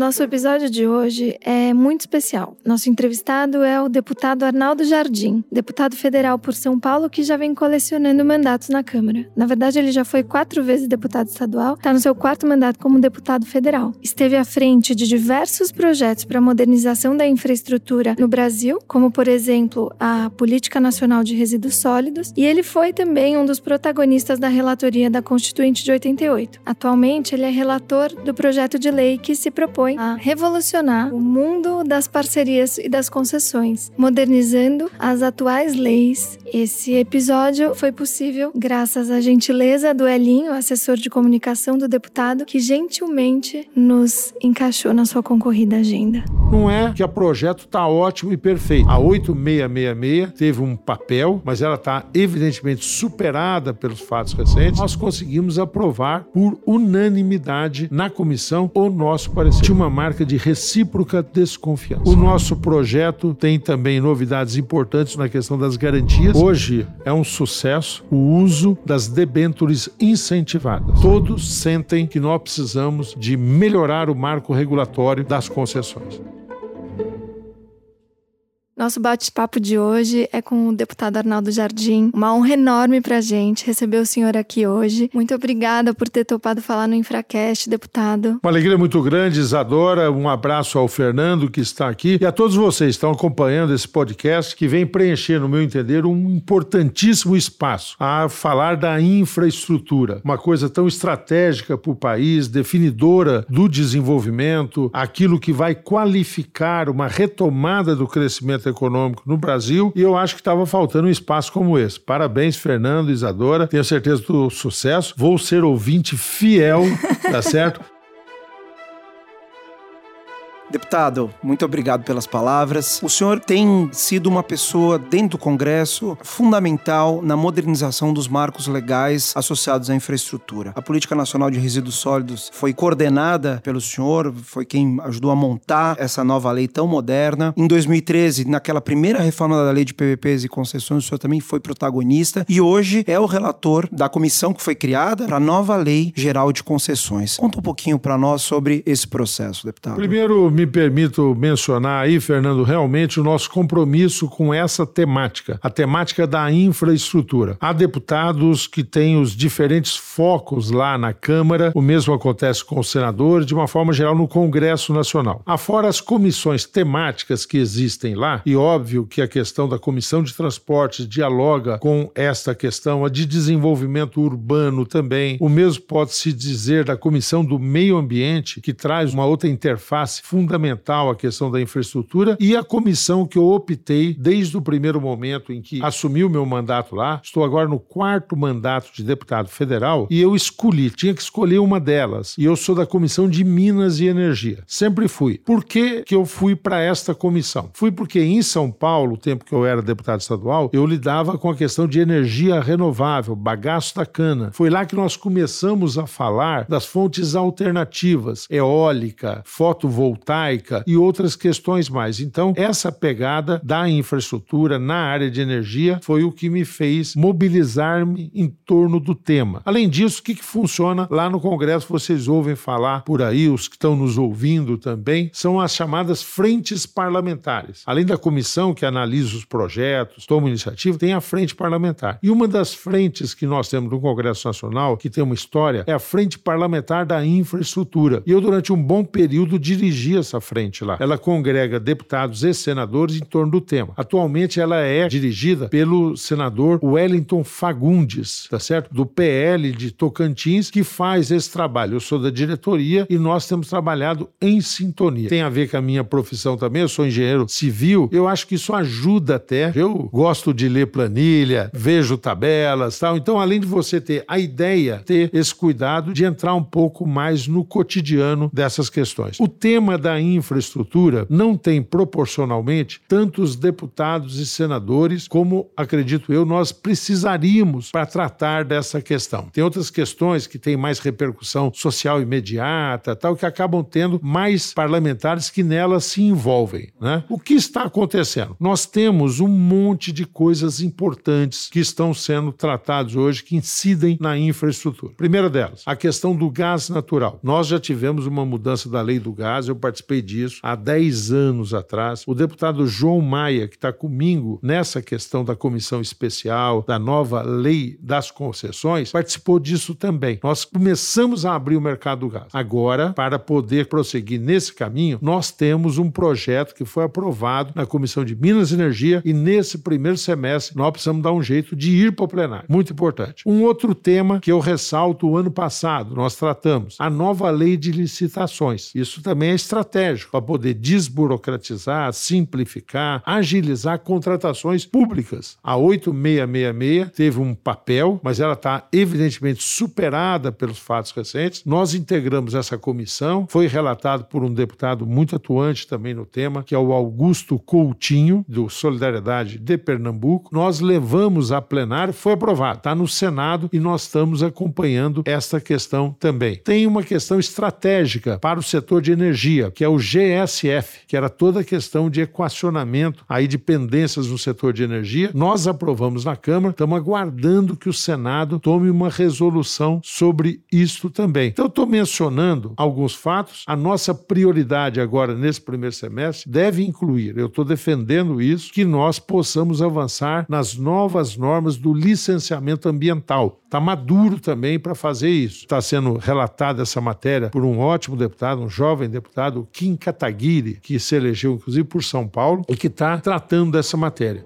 Nosso episódio de hoje é muito especial. Nosso entrevistado é o deputado Arnaldo Jardim, deputado federal por São Paulo que já vem colecionando mandatos na Câmara. Na verdade, ele já foi quatro vezes deputado estadual, está no seu quarto mandato como deputado federal. Esteve à frente de diversos projetos para a modernização da infraestrutura no Brasil, como, por exemplo, a Política Nacional de Resíduos Sólidos, e ele foi também um dos protagonistas da relatoria da Constituinte de 88. Atualmente, ele é relator do projeto de lei que se propõe propõe a revolucionar o mundo das parcerias e das concessões, modernizando as atuais leis. Esse episódio foi possível graças à gentileza do Elinho, assessor de comunicação do deputado, que gentilmente nos encaixou na sua concorrida agenda. Não é que a projeto está ótimo e perfeito. A 8666 teve um papel, mas ela está evidentemente superada pelos fatos recentes. Nós conseguimos aprovar por unanimidade na comissão o nosso parecer. Uma marca de recíproca desconfiança. O nosso projeto tem também novidades importantes na questão das garantias. Hoje é um sucesso o uso das debêntures incentivadas. Todos sentem que nós precisamos de melhorar o marco regulatório das concessões. Nosso bate-papo de hoje é com o deputado Arnaldo Jardim. Uma honra enorme para a gente receber o senhor aqui hoje. Muito obrigada por ter topado falar no Infracast, deputado. Uma alegria muito grande, Isadora. Um abraço ao Fernando que está aqui e a todos vocês que estão acompanhando esse podcast que vem preencher, no meu entender, um importantíssimo espaço a falar da infraestrutura. Uma coisa tão estratégica para o país, definidora do desenvolvimento, aquilo que vai qualificar uma retomada do crescimento econômico no Brasil e eu acho que estava faltando um espaço como esse. Parabéns, Fernando, Isadora. Tenho certeza do sucesso. Vou ser ouvinte fiel, tá certo? Deputado, muito obrigado pelas palavras. O senhor tem sido uma pessoa dentro do Congresso fundamental na modernização dos marcos legais associados à infraestrutura. A Política Nacional de Resíduos Sólidos foi coordenada pelo senhor, foi quem ajudou a montar essa nova lei tão moderna. Em 2013, naquela primeira reforma da lei de PPPs e concessões, o senhor também foi protagonista e hoje é o relator da comissão que foi criada para a nova Lei Geral de Concessões. Conta um pouquinho para nós sobre esse processo, deputado. Primeiro, me permito mencionar aí, Fernando, realmente o nosso compromisso com essa temática, a temática da infraestrutura. Há deputados que têm os diferentes focos lá na Câmara, o mesmo acontece com os senadores, de uma forma geral no Congresso Nacional. Afora as comissões temáticas que existem lá, e óbvio que a questão da Comissão de Transportes dialoga com esta questão, a de desenvolvimento urbano também. O mesmo pode-se dizer da Comissão do Meio Ambiente, que traz uma outra interface fundamental fundamental a questão da infraestrutura e a comissão que eu optei desde o primeiro momento em que assumi o meu mandato lá. Estou agora no quarto mandato de deputado federal e eu escolhi, tinha que escolher uma delas. E eu sou da Comissão de Minas e Energia. Sempre fui. Por que, que eu fui para esta comissão? Fui porque em São Paulo, o tempo que eu era deputado estadual, eu lidava com a questão de energia renovável, bagaço da cana. Foi lá que nós começamos a falar das fontes alternativas, eólica, fotovoltaica e outras questões mais. Então, essa pegada da infraestrutura na área de energia foi o que me fez mobilizar-me em torno do tema. Além disso, o que, que funciona lá no Congresso? Vocês ouvem falar por aí, os que estão nos ouvindo também, são as chamadas frentes parlamentares. Além da comissão que analisa os projetos, toma iniciativa, tem a frente parlamentar. E uma das frentes que nós temos no Congresso Nacional, que tem uma história, é a frente parlamentar da infraestrutura. E eu, durante um bom período, dirigi essa frente lá. Ela congrega deputados e senadores em torno do tema. Atualmente ela é dirigida pelo senador Wellington Fagundes, tá certo? Do PL de Tocantins, que faz esse trabalho. Eu sou da diretoria e nós temos trabalhado em sintonia. Tem a ver com a minha profissão também, eu sou engenheiro civil. Eu acho que isso ajuda até. Eu gosto de ler planilha, vejo tabelas, tal. Então, além de você ter a ideia, ter esse cuidado de entrar um pouco mais no cotidiano dessas questões. O tema da da infraestrutura não tem proporcionalmente tantos deputados e senadores como, acredito eu, nós precisaríamos para tratar dessa questão. Tem outras questões que têm mais repercussão social imediata, tal, que acabam tendo mais parlamentares que nelas se envolvem. Né? O que está acontecendo? Nós temos um monte de coisas importantes que estão sendo tratadas hoje que incidem na infraestrutura. Primeira delas, a questão do gás natural. Nós já tivemos uma mudança da lei do gás, eu participei disso há 10 anos atrás. O deputado João Maia, que está comigo nessa questão da comissão especial, da nova lei das concessões, participou disso também. Nós começamos a abrir o mercado do gás. Agora, para poder prosseguir nesse caminho, nós temos um projeto que foi aprovado na Comissão de Minas e Energia e nesse primeiro semestre nós precisamos dar um jeito de ir para o plenário. Muito importante. Um outro tema que eu ressalto o ano passado, nós tratamos a nova lei de licitações. Isso também é estratégico para poder desburocratizar, simplificar, agilizar contratações públicas. A 8666 teve um papel, mas ela está evidentemente superada pelos fatos recentes. Nós integramos essa comissão, foi relatado por um deputado muito atuante também no tema, que é o Augusto Coutinho, do Solidariedade de Pernambuco. Nós levamos a plenário, foi aprovado, está no Senado e nós estamos acompanhando esta questão também. Tem uma questão estratégica para o setor de energia, que é o GSF, que era toda a questão de equacionamento aí de pendências no setor de energia. Nós aprovamos na Câmara, estamos aguardando que o Senado tome uma resolução sobre isso também. Então, estou mencionando alguns fatos. A nossa prioridade agora, nesse primeiro semestre, deve incluir, eu estou defendendo isso, que nós possamos avançar nas novas normas do licenciamento ambiental. Está maduro também para fazer isso. Está sendo relatada essa matéria por um ótimo deputado, um jovem deputado, Kim Kataguiri, que se elegeu inclusive por São Paulo e que está tratando dessa matéria.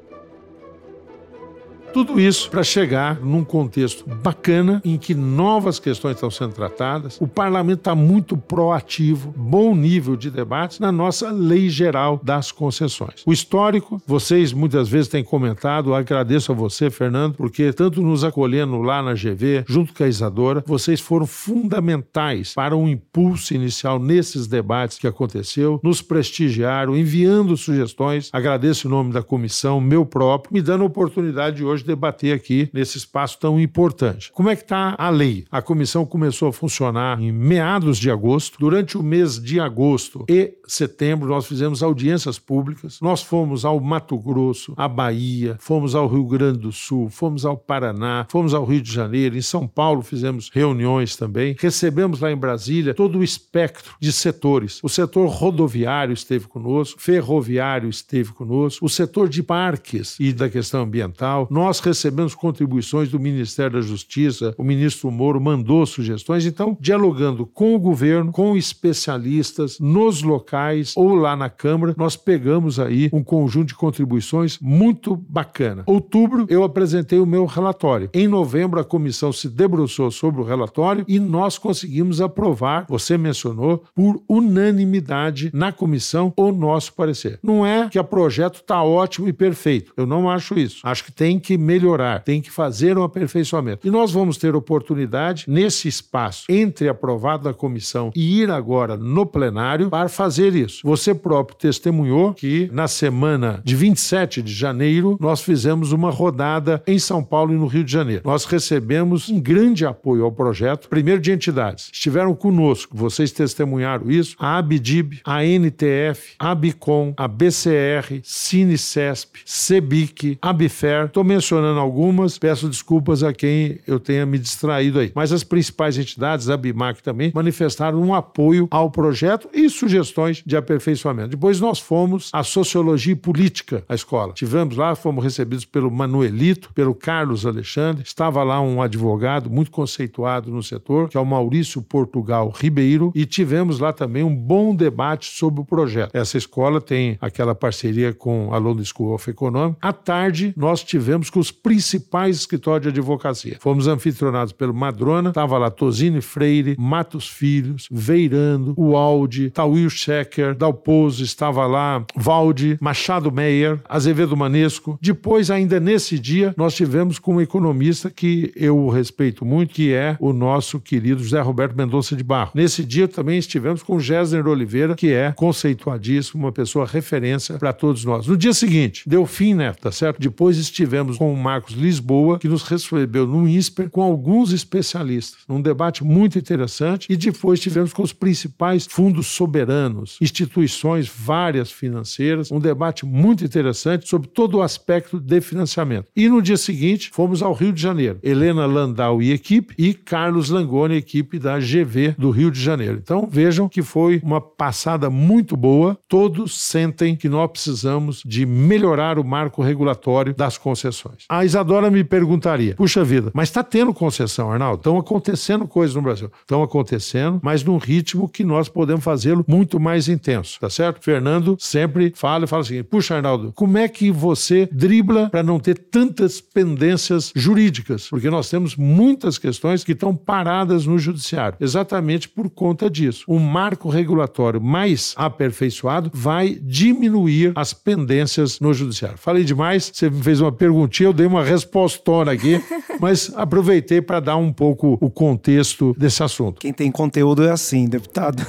Tudo isso para chegar num contexto bacana em que novas questões estão sendo tratadas. O parlamento está muito proativo, bom nível de debates na nossa lei geral das concessões. O histórico, vocês muitas vezes têm comentado, agradeço a você, Fernando, porque tanto nos acolhendo lá na GV, junto com a Isadora, vocês foram fundamentais para um impulso inicial nesses debates que aconteceu, nos prestigiaram, enviando sugestões. Agradeço em nome da comissão, meu próprio, me dando a oportunidade de hoje debater aqui nesse espaço tão importante. Como é que está a lei? A comissão começou a funcionar em meados de agosto. Durante o mês de agosto e setembro, nós fizemos audiências públicas. Nós fomos ao Mato Grosso, à Bahia, fomos ao Rio Grande do Sul, fomos ao Paraná, fomos ao Rio de Janeiro, em São Paulo fizemos reuniões também. Recebemos lá em Brasília todo o espectro de setores. O setor rodoviário esteve conosco, ferroviário esteve conosco, o setor de parques e da questão ambiental. Nós nós recebemos contribuições do Ministério da Justiça, o ministro Moro mandou sugestões, então, dialogando com o governo, com especialistas nos locais ou lá na Câmara, nós pegamos aí um conjunto de contribuições muito bacana. Outubro, eu apresentei o meu relatório. Em novembro, a comissão se debruçou sobre o relatório e nós conseguimos aprovar, você mencionou, por unanimidade na comissão o nosso parecer. Não é que o projeto está ótimo e perfeito. Eu não acho isso. Acho que tem que melhorar, tem que fazer um aperfeiçoamento. E nós vamos ter oportunidade, nesse espaço entre aprovado da comissão e ir agora no plenário, para fazer isso. Você próprio testemunhou que na semana de 27 de janeiro nós fizemos uma rodada em São Paulo e no Rio de Janeiro. Nós recebemos um grande apoio ao projeto, primeiro de entidades. Estiveram conosco, vocês testemunharam isso, a Abdib, a NTF, a Bicom, a BCR, Cinecesp, Cebic, Abifer. Estou mencionando algumas, peço desculpas a quem eu tenha me distraído aí. Mas as principais entidades, a BIMAC também, manifestaram um apoio ao projeto e sugestões de aperfeiçoamento. Depois nós fomos à Sociologia Política, a escola. Tivemos lá, fomos recebidos pelo Manuelito, pelo Carlos Alexandre, estava lá um advogado muito conceituado no setor, que é o Maurício Portugal Ribeiro, e tivemos lá também um bom debate sobre o projeto. Essa escola tem aquela parceria com a London School of Economics. À tarde, nós tivemos com os principais escritórios de advocacia. Fomos anfitrionados pelo Madrona, estava lá Tosini Freire, Matos Filhos, Veirando, Ualdi, Tawil Schecker, Dalpozo, estava lá Valde, Machado Meyer, Azevedo Manesco. Depois, ainda nesse dia, nós tivemos com um economista que eu respeito muito, que é o nosso querido José Roberto Mendonça de Barro. Nesse dia também estivemos com Gésner Oliveira, que é conceituadíssimo, uma pessoa referência para todos nós. No dia seguinte, deu fim, né? Tá certo? Depois estivemos com o Marcos Lisboa, que nos recebeu no INSPER com alguns especialistas, num debate muito interessante, e depois tivemos com os principais fundos soberanos, instituições várias financeiras, um debate muito interessante sobre todo o aspecto de financiamento. E no dia seguinte, fomos ao Rio de Janeiro. Helena Landau e equipe e Carlos Langoni, equipe da GV do Rio de Janeiro. Então vejam que foi uma passada muito boa. Todos sentem que nós precisamos de melhorar o marco regulatório das concessões. A Isadora me perguntaria: puxa vida, mas está tendo concessão, Arnaldo? Estão acontecendo coisas no Brasil. Estão acontecendo, mas num ritmo que nós podemos fazê-lo muito mais intenso, tá certo? Fernando sempre fala e fala assim: puxa, Arnaldo, como é que você dribla para não ter tantas pendências jurídicas? Porque nós temos muitas questões que estão paradas no judiciário, exatamente por conta disso. Um marco regulatório mais aperfeiçoado vai diminuir as pendências no judiciário. Falei demais, você me fez uma perguntinha, eu dei uma respostona aqui, mas aproveitei para dar um pouco o contexto desse assunto. Quem tem conteúdo é assim, deputado.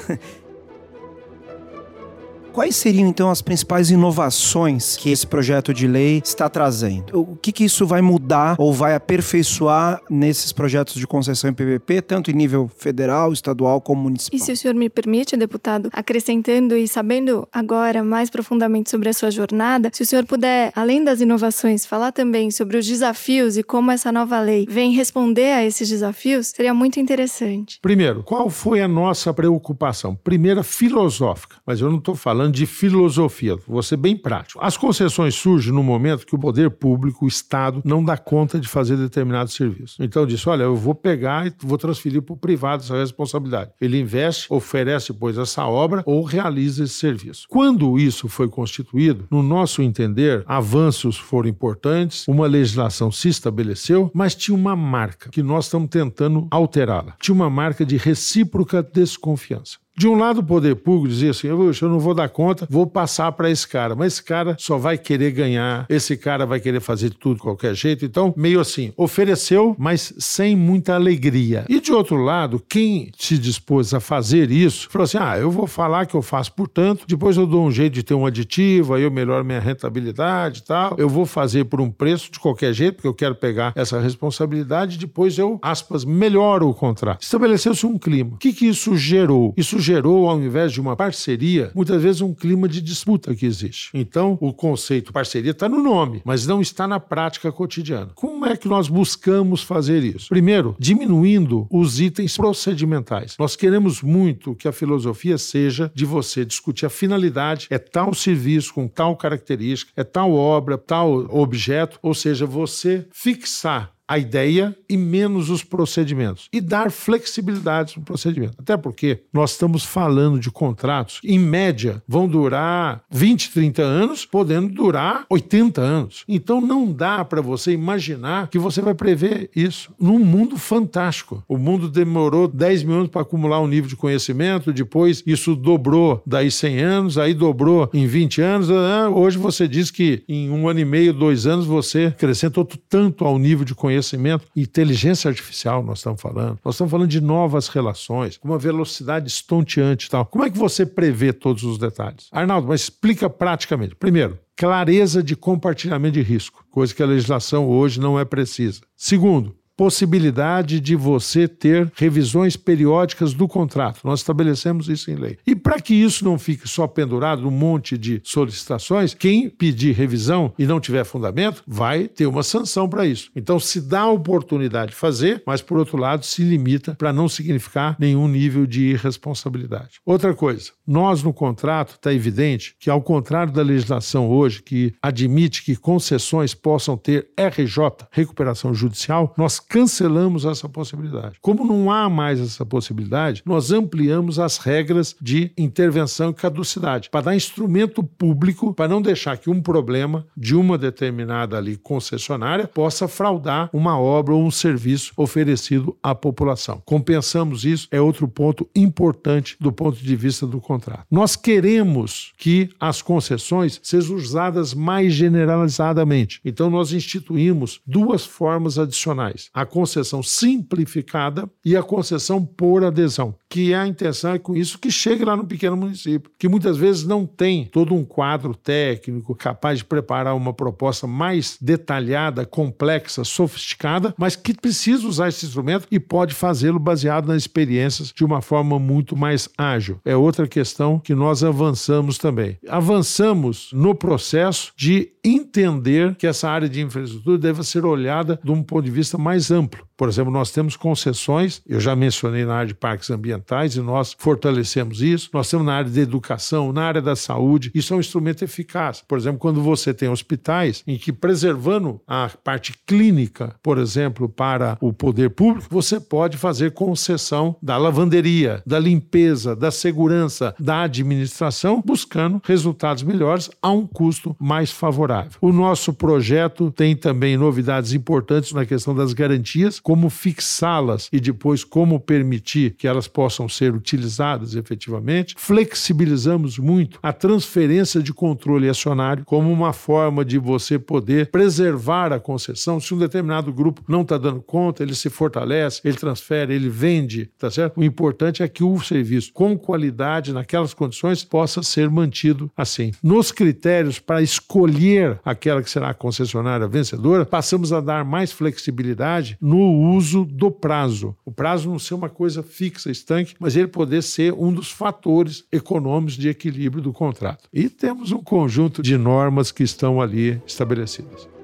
Quais seriam então as principais inovações que esse projeto de lei está trazendo? O que, que isso vai mudar ou vai aperfeiçoar nesses projetos de concessão em PPP, tanto em nível federal, estadual como municipal? E se o senhor me permite, deputado, acrescentando e sabendo agora mais profundamente sobre a sua jornada, se o senhor puder, além das inovações, falar também sobre os desafios e como essa nova lei vem responder a esses desafios, seria muito interessante. Primeiro, qual foi a nossa preocupação? Primeira, filosófica, mas eu não estou falando falando de filosofia, vou ser bem prático. As concessões surgem no momento que o poder público, o Estado, não dá conta de fazer determinado serviço. Então disse: olha, eu vou pegar e vou transferir para o privado essa responsabilidade. Ele investe, oferece, pois, essa obra ou realiza esse serviço. Quando isso foi constituído, no nosso entender, avanços foram importantes, uma legislação se estabeleceu, mas tinha uma marca que nós estamos tentando alterá-la. Tinha uma marca de recíproca desconfiança. De um lado, o poder público dizia assim: eu não vou dar conta, vou passar para esse cara. Mas esse cara só vai querer ganhar, esse cara vai querer fazer tudo de qualquer jeito. Então, meio assim, ofereceu, mas sem muita alegria. E de outro lado, quem se dispôs a fazer isso, falou assim: ah, eu vou falar que eu faço por tanto, depois eu dou um jeito de ter um aditivo, aí eu melhoro minha rentabilidade e tal. Eu vou fazer por um preço de qualquer jeito, porque eu quero pegar essa responsabilidade, depois eu, aspas, melhoro o contrato. Estabeleceu-se um clima. O que, que isso gerou? Isso gerou, ao invés de uma parceria, muitas vezes um clima de disputa que existe. Então, o conceito parceria está no nome, mas não está na prática cotidiana. Como é que nós buscamos fazer isso? Primeiro, diminuindo os itens procedimentais. Nós queremos muito que a filosofia seja de você discutir a finalidade, é tal serviço com tal característica, é tal obra, tal objeto, ou seja, você fixar a ideia e menos os procedimentos. E dar flexibilidade no procedimento. Até porque nós estamos falando de contratos em média, vão durar 20, 30 anos, podendo durar 80 anos. Então não dá para você imaginar que você vai prever isso num mundo fantástico. O mundo demorou 10 mil anos para acumular um nível de conhecimento, depois isso dobrou daí 100 anos, aí dobrou em 20 anos. Ah, hoje você diz que em um ano e meio, dois anos, você acrescentou tanto ao nível de conhecimento conhecimento, inteligência artificial, nós estamos falando. Nós estamos falando de novas relações, com uma velocidade estonteante e tal. Como é que você prevê todos os detalhes? Arnaldo, mas explica praticamente. Primeiro, clareza de compartilhamento de risco, coisa que a legislação hoje não é precisa. Segundo, possibilidade de você ter revisões periódicas do contrato. Nós estabelecemos isso em lei. E para que isso não fique só pendurado num monte de solicitações, quem pedir revisão e não tiver fundamento vai ter uma sanção para isso. Então se dá a oportunidade de fazer, mas por outro lado se limita para não significar nenhum nível de irresponsabilidade. Outra coisa, nós no contrato está evidente que ao contrário da legislação hoje que admite que concessões possam ter RJ, recuperação judicial, nós cancelamos essa possibilidade. Como não há mais essa possibilidade, nós ampliamos as regras de intervenção e caducidade para dar instrumento público para não deixar que um problema de uma determinada ali concessionária possa fraudar uma obra ou um serviço oferecido à população. Compensamos isso, é outro ponto importante do ponto de vista do contrato. Nós queremos que as concessões sejam usadas mais generalizadamente. Então, nós instituímos duas formas adicionais: a concessão simplificada e a concessão por adesão, que é a intenção é com isso que chegue lá no pequeno município, que muitas vezes não tem todo um quadro técnico capaz de preparar uma proposta mais detalhada, complexa, sofisticada, mas que precisa usar esse instrumento e pode fazê-lo baseado nas experiências de uma forma muito mais ágil. É outra questão que nós avançamos também. Avançamos no processo de entender que essa área de infraestrutura deve ser olhada de um ponto de vista mais amplo. Por exemplo, nós temos concessões, eu já mencionei na área de parques ambientais e nós fortalecemos isso. Nós temos na área de educação, na área da saúde. Isso é um instrumento eficaz. Por exemplo, quando você tem hospitais em que preservando a parte clínica, por exemplo, para o poder público, você pode fazer concessão da lavanderia, da limpeza, da segurança, da administração, buscando resultados melhores a um custo mais favorável. O nosso projeto tem também novidades importantes na questão das garantias como fixá-las e depois como permitir que elas possam ser utilizadas efetivamente. Flexibilizamos muito a transferência de controle acionário como uma forma de você poder preservar a concessão. Se um determinado grupo não está dando conta, ele se fortalece, ele transfere, ele vende, tá certo? O importante é que o serviço com qualidade naquelas condições possa ser mantido assim. Nos critérios para escolher aquela que será a concessionária vencedora, passamos a dar mais flexibilidade no uso do prazo. O prazo não ser uma coisa fixa, estanque, mas ele poder ser um dos fatores econômicos de equilíbrio do contrato. E temos um conjunto de normas que estão ali estabelecidas.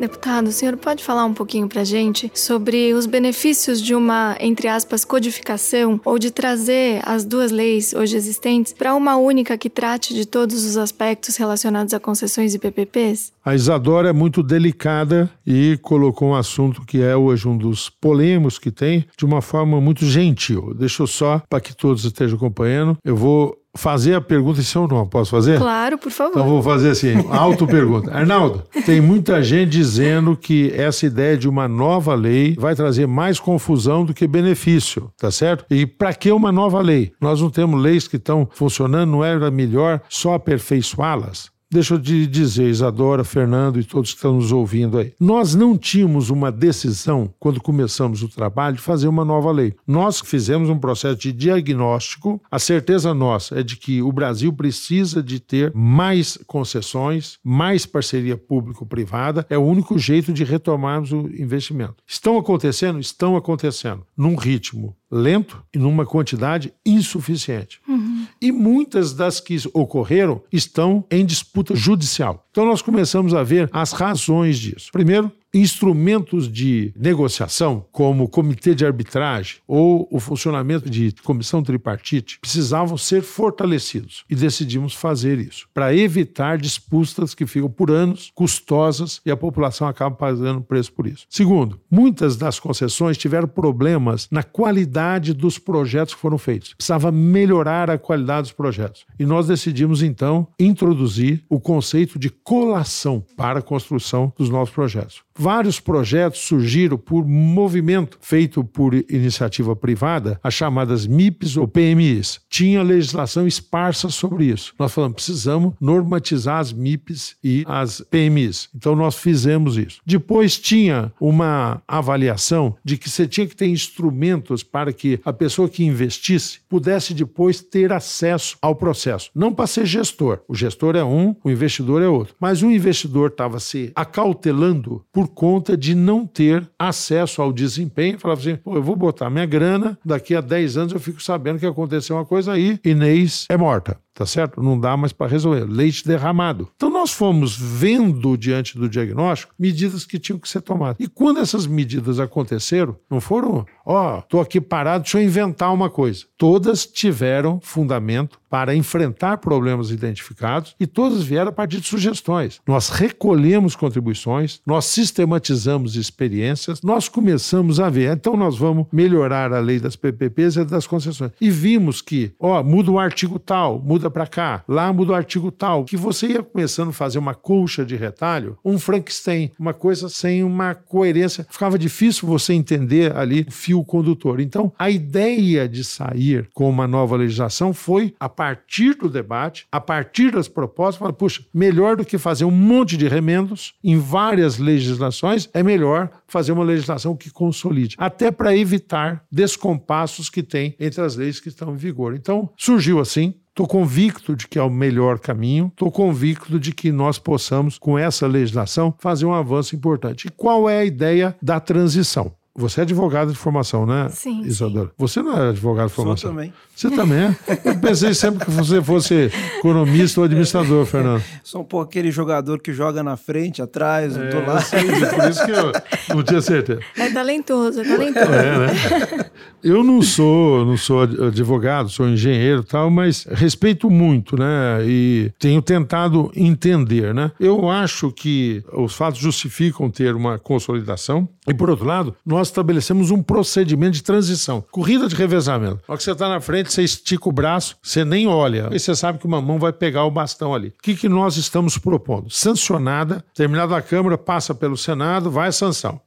Deputado, o senhor pode falar um pouquinho para a gente sobre os benefícios de uma, entre aspas, codificação ou de trazer as duas leis hoje existentes para uma única que trate de todos os aspectos relacionados a concessões e PPPs? A Isadora é muito delicada e colocou um assunto que é hoje um dos polêmicos que tem de uma forma muito gentil. Deixa eu só, para que todos estejam acompanhando, eu vou fazer a pergunta em seu nome. Posso fazer? Claro, por favor. Então vou fazer assim, auto-pergunta. Arnaldo, tem muita gente dizendo que essa ideia de uma nova lei vai trazer mais confusão do que benefício, tá certo? E para que uma nova lei? Nós não temos leis que estão funcionando, não era melhor só aperfeiçoá-las? Deixa eu te dizer, Isadora, Fernando e todos que estão nos ouvindo aí. Nós não tínhamos uma decisão, quando começamos o trabalho, de fazer uma nova lei. Nós fizemos um processo de diagnóstico. A certeza nossa é de que o Brasil precisa de ter mais concessões, mais parceria público-privada. É o único jeito de retomarmos o investimento. Estão acontecendo? Estão acontecendo. Num ritmo lento e numa quantidade insuficiente. Uhum. E muitas das que ocorreram estão em disputa judicial. Então nós começamos a ver as razões disso. Primeiro, instrumentos de negociação, como o comitê de arbitragem ou o funcionamento de comissão tripartite, precisavam ser fortalecidos e decidimos fazer isso para evitar disputas que ficam por anos custosas e a população acaba pagando preço por isso. Segundo, muitas das concessões tiveram problemas na qualidade dos projetos que foram feitos. Precisava melhorar a qualidade dos projetos. E nós decidimos então introduzir o conceito de colação para a construção dos novos projetos. Vários projetos surgiram por movimento feito por iniciativa privada, as chamadas MIPs ou PMIs. Tinha legislação esparsa sobre isso. Nós falamos, precisamos normatizar as MIPs e as PMIs. Então nós fizemos isso. Depois tinha uma avaliação de que você tinha que ter instrumentos para que a pessoa que investisse pudesse depois ter acesso ao processo. Não para ser gestor. O gestor é um, o investidor é outro. Mas o investidor estava se acautelando por conta de não ter acesso ao desempenho. Falava assim: Pô, eu vou botar minha grana, daqui a 10 anos eu fico sabendo que aconteceu uma coisa aí, Inês é morta. Tá certo? Não dá mais para resolver. Leite derramado. Então nós fomos vendo diante do diagnóstico medidas que tinham que ser tomadas. E quando essas medidas aconteceram, não foram, ó, oh, tô aqui parado, deixa eu inventar uma coisa. Todas tiveram fundamento para enfrentar problemas identificados e todas vieram a partir de sugestões. Nós recolhemos contribuições, nós sistematizamos experiências, nós começamos a ver, então nós vamos melhorar a lei das PPPs e das concessões. E vimos que, ó, muda o artigo tal, muda para cá, lá muda o artigo tal, que você ia começando a fazer uma colcha de retalho, um Frankenstein, uma coisa sem uma coerência. Ficava difícil você entender ali o fio condutor. Então, a ideia de sair com uma nova legislação foi a partir do debate, a partir das propostas, fala, puxa, melhor do que fazer um monte de remendos em várias legislações, é melhor fazer uma legislação que consolide, até para evitar descompassos que tem entre as leis que estão em vigor. Então, surgiu assim, Estou convicto de que é o melhor caminho, estou convicto de que nós possamos, com essa legislação, fazer um avanço importante. E qual é a ideia da transição? Você é advogado de formação, né, sim, Isadora? Sim. Você não é advogado de formação? Sou também. Você também é? Eu pensei sempre que você fosse economista ou administrador, Fernando. Sou um pouco aquele jogador que joga na frente, atrás, é, do lado. Sim, por isso que eu não tinha certeza. É talentoso, é talentoso. É, né? Eu não sou, não sou advogado, sou engenheiro e tal, mas respeito muito, né? E tenho tentado entender, né? Eu acho que os fatos justificam ter uma consolidação e, por outro lado, nós estabelecemos um procedimento de transição. Corrida de revezamento. Na que você está na frente, você estica o braço, você nem olha. E você sabe que uma mão vai pegar o bastão ali. O que, que nós estamos propondo? Sancionada, terminada a Câmara, passa pelo Senado, vai a sanção.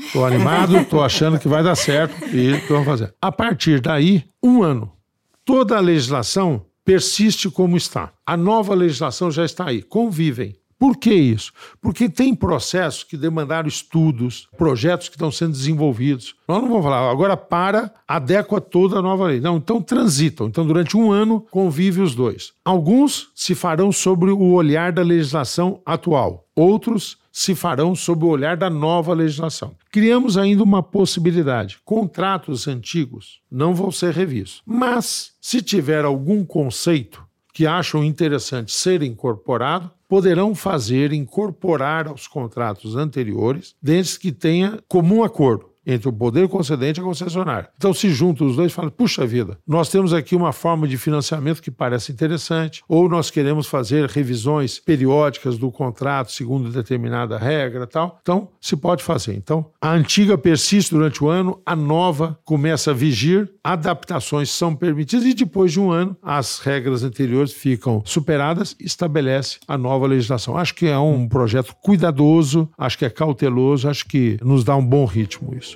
Estou animado, estou achando que vai dar certo e estou fazendo. A partir daí, um ano. Toda a legislação persiste como está. A nova legislação já está aí. Convivem. Por que isso? Porque tem processos que demandaram estudos, projetos que estão sendo desenvolvidos. Nós não vamos falar, agora para, adequa toda a nova lei. Não, então transitam. Então, durante um ano, convive os dois. Alguns se farão sobre o olhar da legislação atual, outros se farão sob o olhar da nova legislação. Criamos ainda uma possibilidade: contratos antigos não vão ser revistos. Mas, se tiver algum conceito que acham interessante ser incorporado, poderão fazer incorporar aos contratos anteriores, desde que tenha comum acordo entre o poder concedente e a concessionária. Então se juntam os dois e falam: puxa vida, nós temos aqui uma forma de financiamento que parece interessante, ou nós queremos fazer revisões periódicas do contrato segundo determinada regra tal. Então se pode fazer. Então a antiga persiste durante o ano, a nova começa a vigir, adaptações são permitidas e depois de um ano as regras anteriores ficam superadas e estabelece a nova legislação. Acho que é um projeto cuidadoso, acho que é cauteloso, acho que nos dá um bom ritmo isso.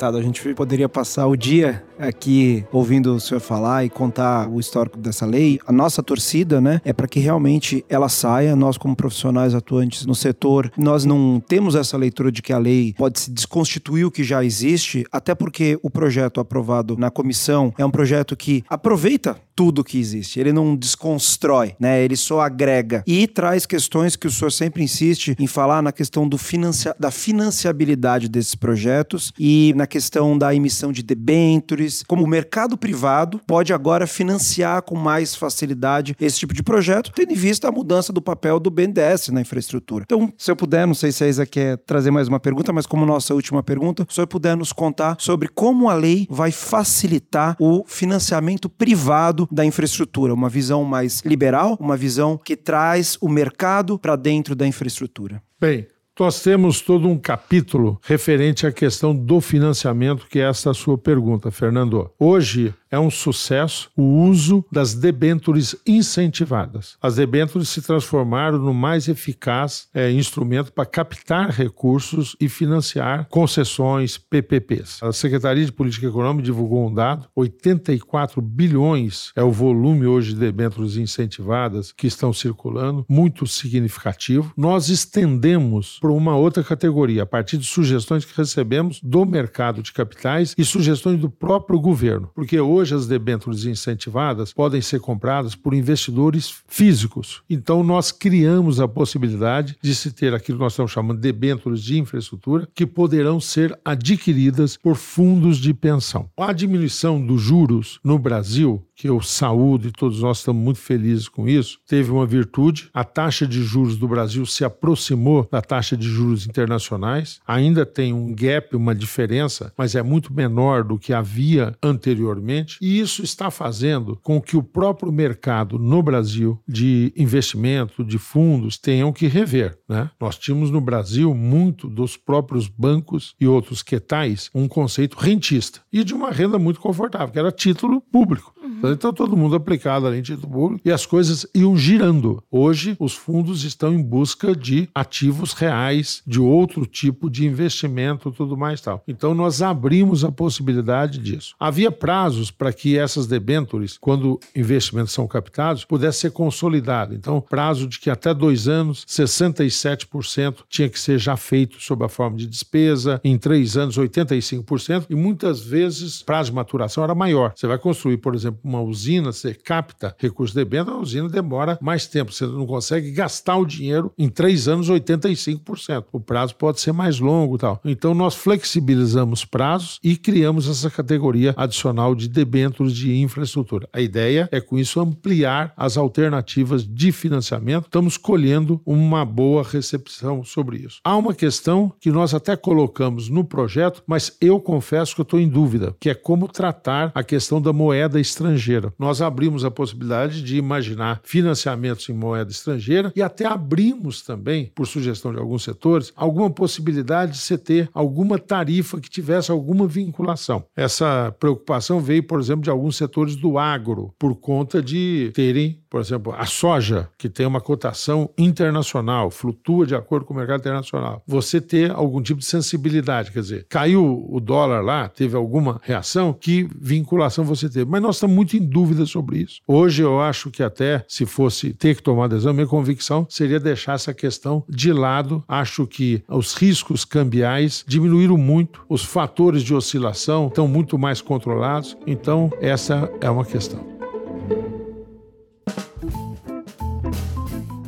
A gente poderia passar o dia aqui ouvindo o senhor falar e contar o histórico dessa lei. A nossa torcida, né, é para que realmente ela saia. Nós, como profissionais atuantes no setor, nós não temos essa leitura de que a lei pode se desconstituir o que já existe, até porque o projeto aprovado na comissão é um projeto que aproveita tudo que existe. Ele não desconstrói, né? Ele só agrega e traz questões que o senhor sempre insiste em falar na questão do financia da financiabilidade desses projetos e na questão da emissão de debêntures, como o mercado privado pode agora financiar com mais facilidade esse tipo de projeto, tendo em vista a mudança do papel do BNDES na infraestrutura. Então, se eu puder, não sei se a Isa quer trazer mais uma pergunta, mas como nossa última pergunta, se senhor puder nos contar sobre como a lei vai facilitar o financiamento privado da infraestrutura, uma visão mais liberal, uma visão que traz o mercado para dentro da infraestrutura. Bem, nós temos todo um capítulo referente à questão do financiamento, que é essa sua pergunta, Fernando. Hoje, é um sucesso o uso das debêntures incentivadas. As debêntures se transformaram no mais eficaz é, instrumento para captar recursos e financiar concessões PPPs. A Secretaria de Política Econômica divulgou um dado: 84 bilhões é o volume hoje de debêntures incentivadas que estão circulando, muito significativo. Nós estendemos para uma outra categoria, a partir de sugestões que recebemos do mercado de capitais e sugestões do próprio governo, porque hoje hoje as debêntures incentivadas podem ser compradas por investidores físicos. Então nós criamos a possibilidade de se ter aquilo que nós estamos chamando de debêntures de infraestrutura que poderão ser adquiridas por fundos de pensão. A diminuição dos juros no Brasil que eu saúdo e todos nós estamos muito felizes com isso, teve uma virtude. A taxa de juros do Brasil se aproximou da taxa de juros internacionais. Ainda tem um gap, uma diferença, mas é muito menor do que havia anteriormente. E isso está fazendo com que o próprio mercado no Brasil de investimento, de fundos, tenham que rever. Né? Nós tínhamos no Brasil muito dos próprios bancos e outros quetais um conceito rentista e de uma renda muito confortável, que era título público. Uhum. Então, todo mundo aplicado além de público e as coisas iam girando. Hoje, os fundos estão em busca de ativos reais, de outro tipo de investimento, tudo mais tal. Então, nós abrimos a possibilidade disso. Havia prazos para que essas debêntures, quando investimentos são captados, pudesse ser consolidado. Então, prazo de que até dois anos, 67% tinha que ser já feito sob a forma de despesa, em três anos, 85%, e muitas vezes prazo de maturação era maior. Você vai construir, por exemplo, uma usina, você capta recursos de debênture, a usina demora mais tempo. Você não consegue gastar o dinheiro em três anos, 85%. O prazo pode ser mais longo tal. Então, nós flexibilizamos prazos e criamos essa categoria adicional de debêntures de infraestrutura. A ideia é, com isso, ampliar as alternativas de financiamento. Estamos colhendo uma boa recepção sobre isso. Há uma questão que nós até colocamos no projeto, mas eu confesso que eu estou em dúvida, que é como tratar a questão da moeda estrangeira estrangeira. Nós abrimos a possibilidade de imaginar financiamentos em moeda estrangeira e até abrimos também, por sugestão de alguns setores, alguma possibilidade de você ter alguma tarifa que tivesse alguma vinculação. Essa preocupação veio, por exemplo, de alguns setores do agro, por conta de terem por exemplo, a soja, que tem uma cotação internacional, flutua de acordo com o mercado internacional, você ter algum tipo de sensibilidade, quer dizer, caiu o dólar lá, teve alguma reação, que vinculação você teve. Mas nós estamos muito em dúvida sobre isso. Hoje eu acho que até se fosse ter que tomar decisão, minha convicção seria deixar essa questão de lado. Acho que os riscos cambiais diminuíram muito, os fatores de oscilação estão muito mais controlados, então essa é uma questão.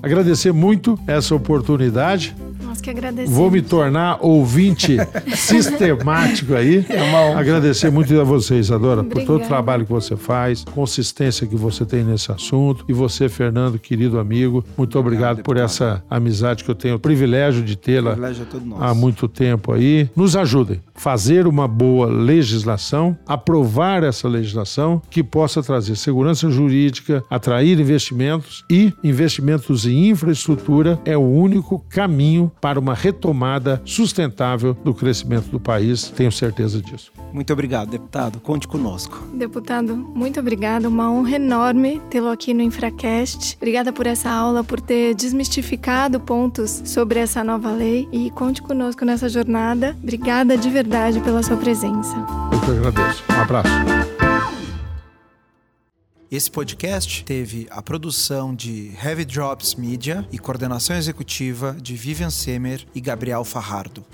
Agradecer muito essa oportunidade nós que agradecemos. Vou me tornar ouvinte sistemático aí. É uma honra. Agradecer muito a você, Isadora, por todo o trabalho que você faz, consistência que você tem nesse assunto. E você, Fernando, querido amigo, muito obrigado, obrigado por essa amizade que eu tenho o privilégio de tê-la é há muito tempo aí. Nos ajudem fazer uma boa legislação, aprovar essa legislação que possa trazer segurança jurídica, atrair investimentos e investimentos em infraestrutura é o único caminho para uma retomada sustentável do crescimento do país. Tenho certeza disso. Muito obrigado, deputado. Conte conosco. Deputado, muito obrigada. Uma honra enorme tê-lo aqui no Infracast. Obrigada por essa aula, por ter desmistificado pontos sobre essa nova lei e conte conosco nessa jornada. Obrigada de verdade pela sua presença. Eu que agradeço. Um abraço. Esse podcast teve a produção de Heavy Drops Media e coordenação executiva de Vivian Semer e Gabriel Farrardo.